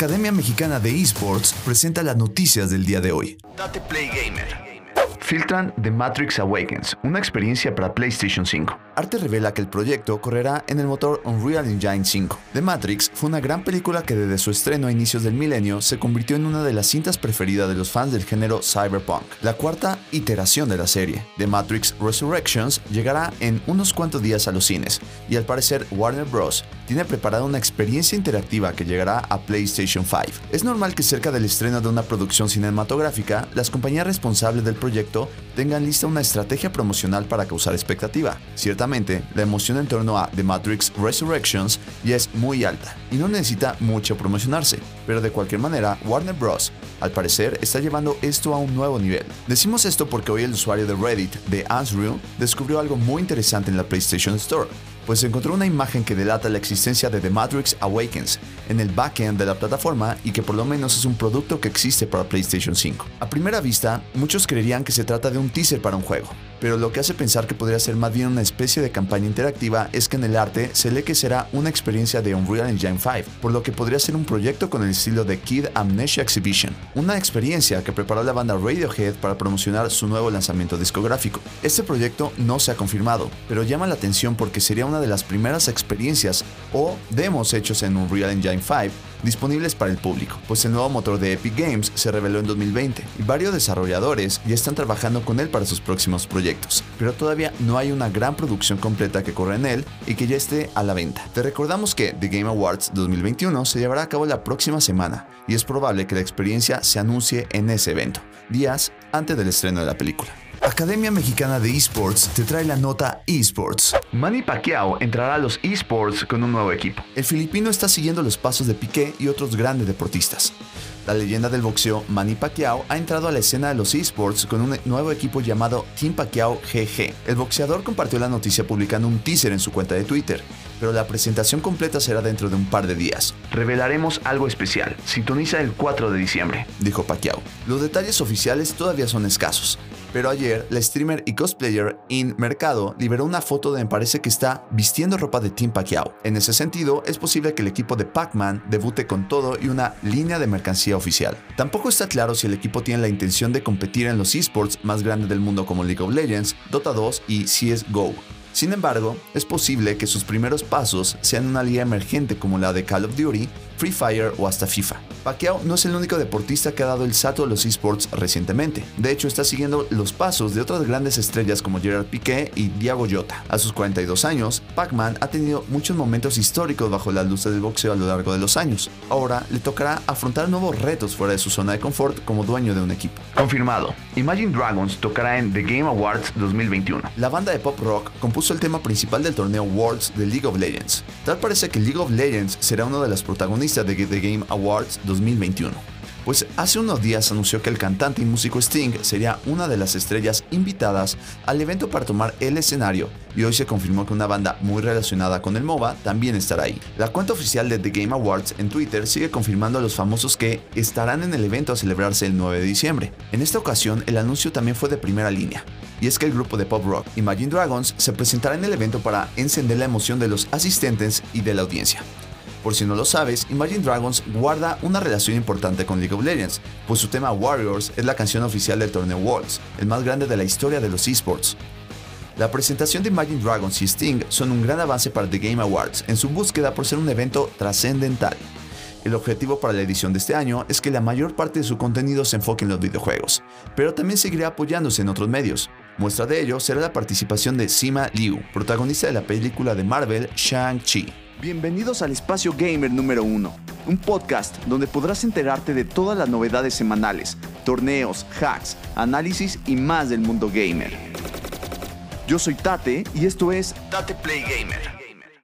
Academia Mexicana de Esports presenta las noticias del día de hoy. Date Play Gamer. Filtran The Matrix Awakens, una experiencia para PlayStation 5. Arte revela que el proyecto correrá en el motor Unreal Engine 5. The Matrix fue una gran película que desde su estreno a inicios del milenio se convirtió en una de las cintas preferidas de los fans del género cyberpunk. La cuarta iteración de la serie, The Matrix Resurrections, llegará en unos cuantos días a los cines, y al parecer Warner Bros. tiene preparada una experiencia interactiva que llegará a PlayStation 5. Es normal que cerca del estreno de una producción cinematográfica, las compañías responsables del proyecto tengan lista una estrategia promocional para causar expectativa. Ciertamente, la emoción en torno a The Matrix Resurrections ya es muy alta y no necesita mucho promocionarse, pero de cualquier manera, Warner Bros. al parecer está llevando esto a un nuevo nivel. Decimos esto porque hoy el usuario de Reddit de Ansrew descubrió algo muy interesante en la PlayStation Store pues encontró una imagen que delata la existencia de The Matrix Awakens en el backend de la plataforma y que por lo menos es un producto que existe para PlayStation 5. A primera vista, muchos creerían que se trata de un teaser para un juego, pero lo que hace pensar que podría ser más bien una especie de campaña interactiva es que en el arte se lee que será una experiencia de Unreal Engine 5, por lo que podría ser un proyecto con el estilo de Kid Amnesia Exhibition, una experiencia que preparó la banda Radiohead para promocionar su nuevo lanzamiento discográfico. Este proyecto no se ha confirmado, pero llama la atención porque sería una de las primeras experiencias o demos hechos en Unreal Engine 5 disponibles para el público, pues el nuevo motor de Epic Games se reveló en 2020 y varios desarrolladores ya están trabajando con él para sus próximos proyectos, pero todavía no hay una gran producción completa que corra en él y que ya esté a la venta. Te recordamos que The Game Awards 2021 se llevará a cabo la próxima semana y es probable que la experiencia se anuncie en ese evento, días antes del estreno de la película. Academia Mexicana de Esports te trae la nota Esports. Manny Pacquiao entrará a los esports con un nuevo equipo. El filipino está siguiendo los pasos de Piqué y otros grandes deportistas. La leyenda del boxeo Manny Pacquiao ha entrado a la escena de los esports con un nuevo equipo llamado Team Pacquiao GG. El boxeador compartió la noticia publicando un teaser en su cuenta de Twitter, pero la presentación completa será dentro de un par de días. Revelaremos algo especial. Sintoniza el 4 de diciembre, dijo Pacquiao. Los detalles oficiales todavía son escasos, pero ayer, la streamer y cosplayer In Mercado liberó una foto de me parece que está vistiendo ropa de Team Pacquiao. En ese sentido, es posible que el equipo de Pac-Man debute con todo y una línea de mercancía oficial. Tampoco está claro si el equipo tiene la intención de competir en los esports más grandes del mundo como League of Legends, Dota 2 y CSGO. Sin embargo, es posible que sus primeros pasos sean una liga emergente como la de Call of Duty, Free Fire o hasta FIFA. Pacquiao no es el único deportista que ha dado el salto a los esports recientemente. De hecho, está siguiendo los pasos de otras grandes estrellas como Gerard Piqué y Diego Jota. A sus 42 años, Pac-Man ha tenido muchos momentos históricos bajo las luces del boxeo a lo largo de los años. Ahora le tocará afrontar nuevos retos fuera de su zona de confort como dueño de un equipo. Confirmado, Imagine Dragons tocará en The Game Awards 2021. La banda de pop rock compuso el tema principal del torneo Worlds de League of Legends. Tal parece que League of Legends será uno de las protagonistas de The Game Awards 2021 pues hace unos días anunció que el cantante y músico Sting sería una de las estrellas invitadas al evento para tomar el escenario y hoy se confirmó que una banda muy relacionada con el MOBA también estará ahí. La cuenta oficial de The Game Awards en Twitter sigue confirmando a los famosos que estarán en el evento a celebrarse el 9 de diciembre. En esta ocasión el anuncio también fue de primera línea, y es que el grupo de pop rock Imagine Dragons se presentará en el evento para encender la emoción de los asistentes y de la audiencia. Por si no lo sabes, Imagine Dragons guarda una relación importante con League of Legends, pues su tema Warriors es la canción oficial del torneo Worlds, el más grande de la historia de los esports. La presentación de Imagine Dragons y Sting son un gran avance para The Game Awards en su búsqueda por ser un evento trascendental. El objetivo para la edición de este año es que la mayor parte de su contenido se enfoque en los videojuegos, pero también seguirá apoyándose en otros medios. Muestra de ello será la participación de Sima Liu, protagonista de la película de Marvel Shang-Chi. Bienvenidos al Espacio Gamer número 1, un podcast donde podrás enterarte de todas las novedades semanales, torneos, hacks, análisis y más del mundo gamer. Yo soy Tate y esto es Tate Play Gamer.